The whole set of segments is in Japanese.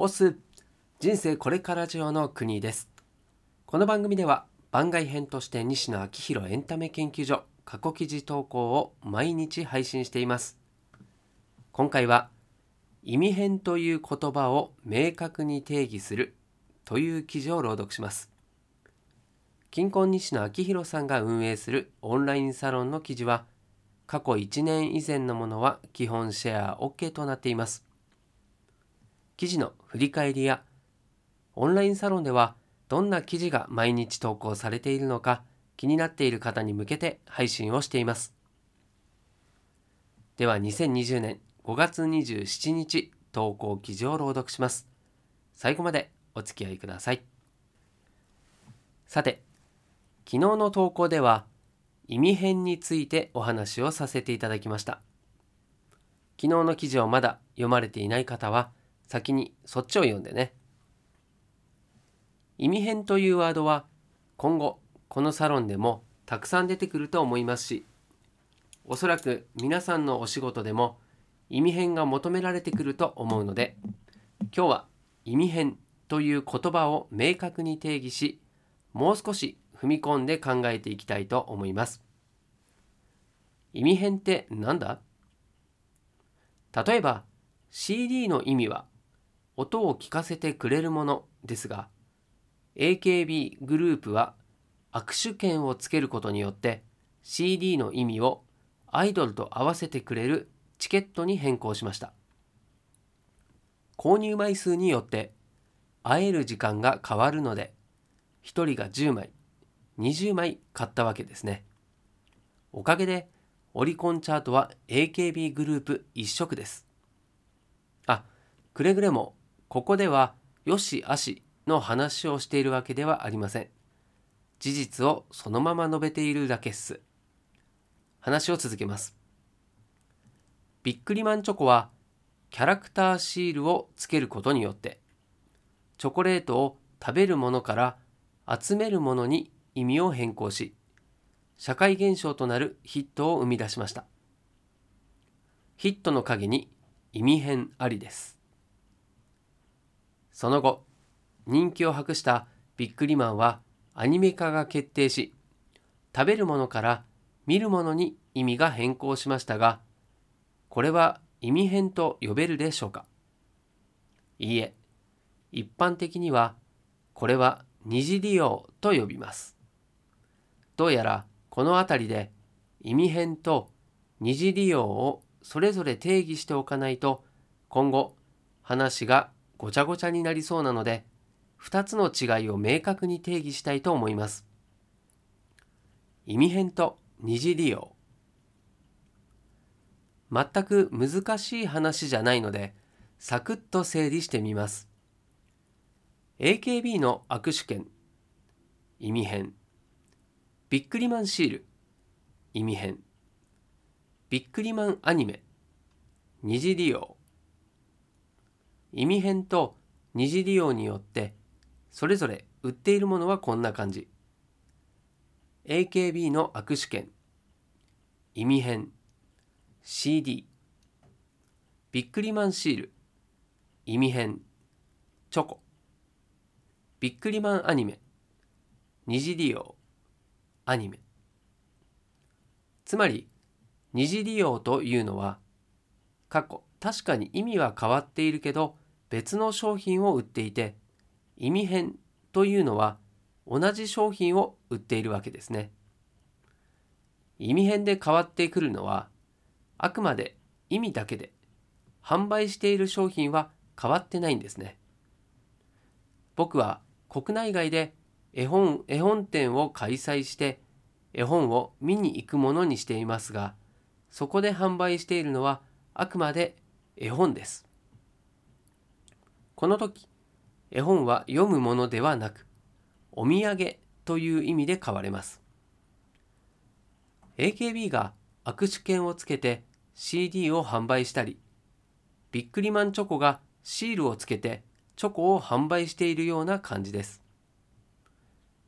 オス人生これからジオの国です。この番組では番外編として西野昭弘エンタメ研究所過去記事投稿を毎日配信しています。今回は意味変という言葉を明確に定義するという記事を朗読します。金婚西野昭弘さんが運営するオンラインサロンの記事は過去1年以前のものは基本シェア OK となっています。記事の振り返りやオンラインサロンではどんな記事が毎日投稿されているのか気になっている方に向けて配信をしています。では2020年5月27日投稿記事を朗読します。最後までお付き合いください。さて昨日の投稿では意味編についてお話をさせていただきました。昨日の記事をまだ読まれていない方は先にそっちを読んでね。意味編というワードは今後このサロンでもたくさん出てくると思いますしおそらく皆さんのお仕事でも意味編が求められてくると思うので今日は意味編という言葉を明確に定義しもう少し踏み込んで考えていきたいと思います。意味編って何だ？例えば CD の意味は音を聞かせてくれるものですが AKB グループは握手券をつけることによって CD の意味をアイドルと合わせてくれるチケットに変更しました。購入枚数によって会える時間が変わるので1人が10枚20枚買ったわけですね。おかげでオリコンチャートは AKB グループ一色です。あくれぐれもここではよしあしの話をしているわけではありません。事実をそのまま述べているだけっす。話を続けます。ビックリマンチョコはキャラクターシールをつけることによってチョコレートを食べるものから集めるものに意味を変更し社会現象となるヒットを生み出しました。ヒットの陰に意味変ありです。その後人気を博したビックリマンはアニメ化が決定し食べるものから見るものに意味が変更しましたがこれは意味変と呼べるでしょうか。いいえ一般的にはこれは二次利用と呼びます。どうやらこの辺りで意味変と二次利用をそれぞれ定義しておかないと今後話がごちゃごちゃになりそうなので2つの違いを明確に定義したいと思います。意味変と二次利用。全く難しい話じゃないのでサクッと整理してみます。AKB の握手券。意味変。ビックリマンシール。意味変。ビックリマンアニメ。二次利用。意味変と二次利用によってそれぞれ売っているものはこんな感じ。AKB の握手券。意味変 CD ビックリマンシール。意味変チョコ。ビックリマンアニメ。二次利用。アニメ。つまり二次利用というのは過去確かに意味は変わっているけど別の商品を売っていて意味変というのは同じ商品を売っているわけですね意味変で変わってくるのはあくまで意味だけで販売している商品は変わってないんですね。僕は国内外で絵本絵本店を開催して絵本を見に行くものにしていますがそこで販売しているのはあくまで絵本です。この時絵本は読むものではなくお土産という意味で買われます。AKB が握手券をつけて CD を販売したり、ビックリマンチョコがシールをつけてチョコを販売しているような感じです。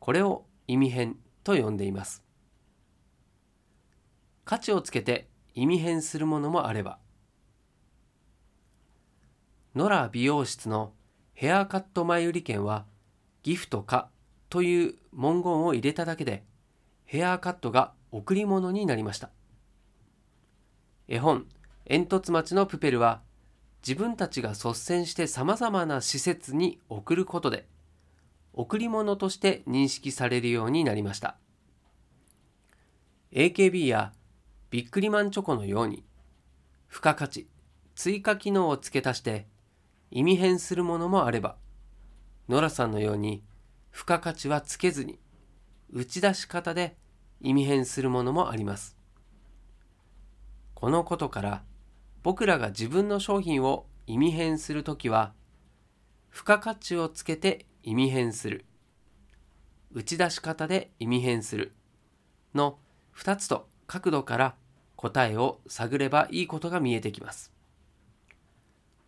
これを意味変と呼んでいます。価値をつけて意味変するものもあれば、ノラ美容室のヘアカット前売り券はギフトかという文言を入れただけでヘアカットが贈り物になりました。絵本煙突町のプペルは自分たちが率先してさまざまな施設に送ることで贈り物として認識されるようになりました。AKB やビックリマンチョコのように付加価値追加機能を付け足して意味変するものもあればノラさんのように付加価値はつけずに打ち出し方で意味変するものもあります。このことから僕らが自分の商品を意味変するときは付加価値をつけて意味変する。打ち出し方で意味変する。の2つと角度から答えを探ればいいことが見えてきます。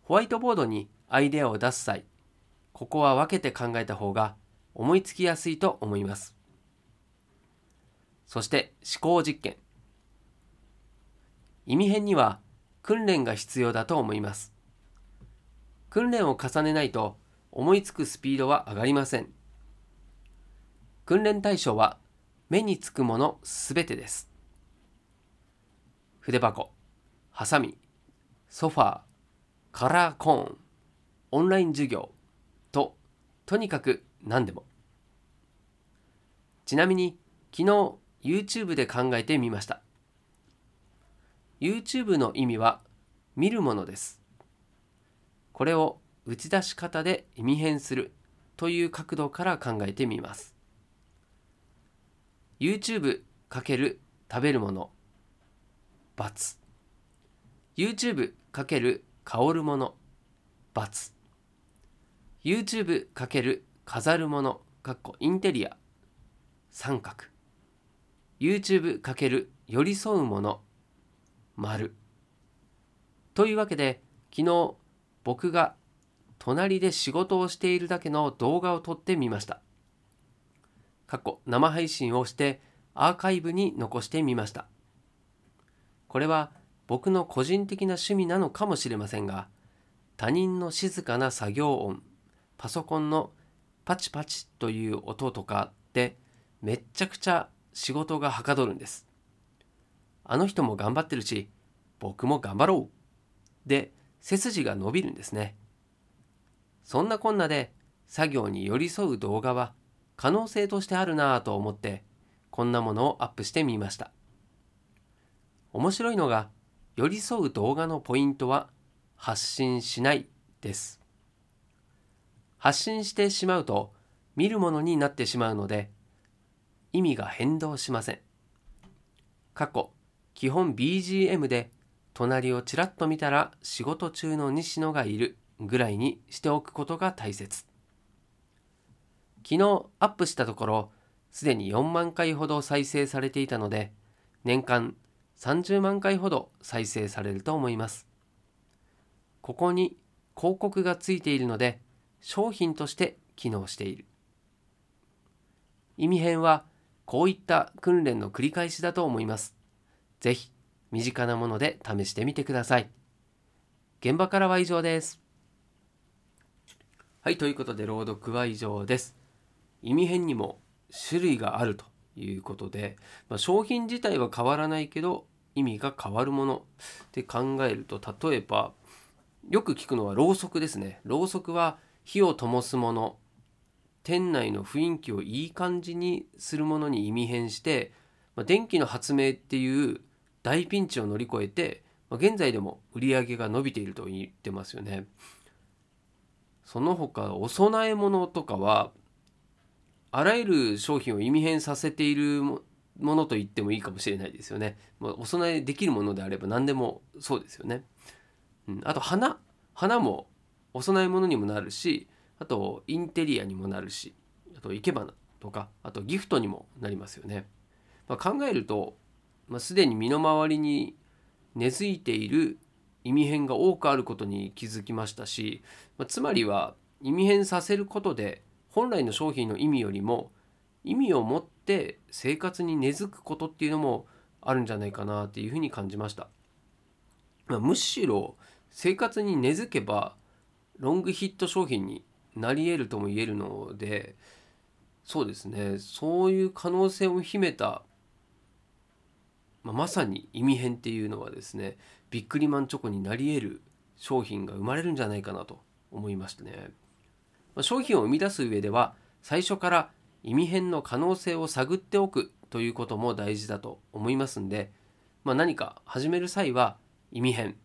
ホワイトボードにアイデアを出す際ここは分けて考えた方が思いつきやすいと思います。そして思考実験。意味変には訓練が必要だと思います。訓練を重ねないと思いつくスピードは上がりません。訓練対象は目につくものすべてです。筆箱ハサミソファーカラーコーンオンライン授業ととにかく何でも。ちなみに昨日 YouTube で考えてみました。YouTube の意味は見るものです。これを打ち出し方で意味変するという角度から考えてみます。YouTube× 食べるもの×。YouTube× 香るもの×。YouTube× 飾るものかっこインテリア三角。YouTube× 寄り添うもの丸。というわけで昨日僕が隣で仕事をしているだけの動画を撮ってみました。過去生配信をしてアーカイブに残してみました。これは僕の個人的な趣味なのかもしれませんが他人の静かな作業音パソコンのパチパチという音とかでめっちゃくちゃ仕事がはかどるんです。あの人も頑張ってるし僕も頑張ろう。で背筋が伸びるんですね。そんなこんなで作業に寄り添う動画は可能性としてあるなぁと思ってこんなものをアップしてみました。面白いのが寄り添う動画のポイントは発信しないです。発信してしまうと見るものになってしまうので意味が変動しません。過去基本 BGM で隣をちらっと見たら仕事中の西野がいるぐらいにしておくことが大切。昨日アップしたところすでに4万回ほど再生されていたので年間30万回ほど再生されると思います。ここに広告がついているので商品として機能している。意味編はこういった訓練の繰り返しだと思います。ぜひ身近なもので試してみてください。現場からは以上です。はい、ということで朗読は以上です。意味編にも種類があるということで、まあ、商品自体は変わらないけど意味が変わるもの。って考えると例えばよく聞くのはろうそくですね。ろうそくは火を灯すもの。店内の雰囲気をいい感じにするものに意味変して、まあ、電気の発明っていう大ピンチを乗り越えて、まあ、現在でも売り上げが伸びていると言ってますよね。その他お供え物とかはあらゆる商品を意味変させているものと言ってもいいかもしれないですよね。まあ、お供えできるものであれば何でもそうですよね。うん、あと花花もお供え物にもなるしあとインテリアにもなるしあと生け花とかあとギフトにもなりますよね。まあ、考えると、まあ、すでに身の回りに根付いている意味変が多くあることに気づきましたし、まあ、つまりは意味変させることで本来の商品の意味よりも意味を持っって生活に根付くことっていうのもあるんじゃないかなっていうふうに感じました、まあ、むしろ生活に根付けばロングヒット商品になり得るとも言えるのでそうですねそういう可能性を秘めた、まあ、まさに意味変っていうのはですねビックリマンチョコになり得る商品が生まれるんじゃないかなと思いましたね。まあ、商品を生み出す上では最初から意味変の可能性を探っておくということも大事だと思いますんで、まあ、何か始める際は意味変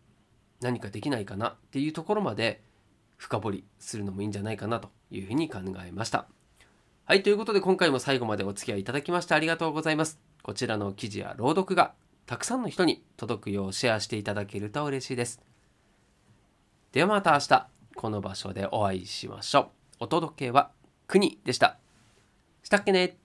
何かできないかなっていうところまで深掘りするのもいいんじゃないかなというふうに考えました。はい、ということで今回も最後までお付き合いいただきましてありがとうございます。こちらの記事や朗読がたくさんの人に届くようシェアしていただけると嬉しいです。ではまた明日この場所でお会いしましょう。お届けは国でした。したっけね？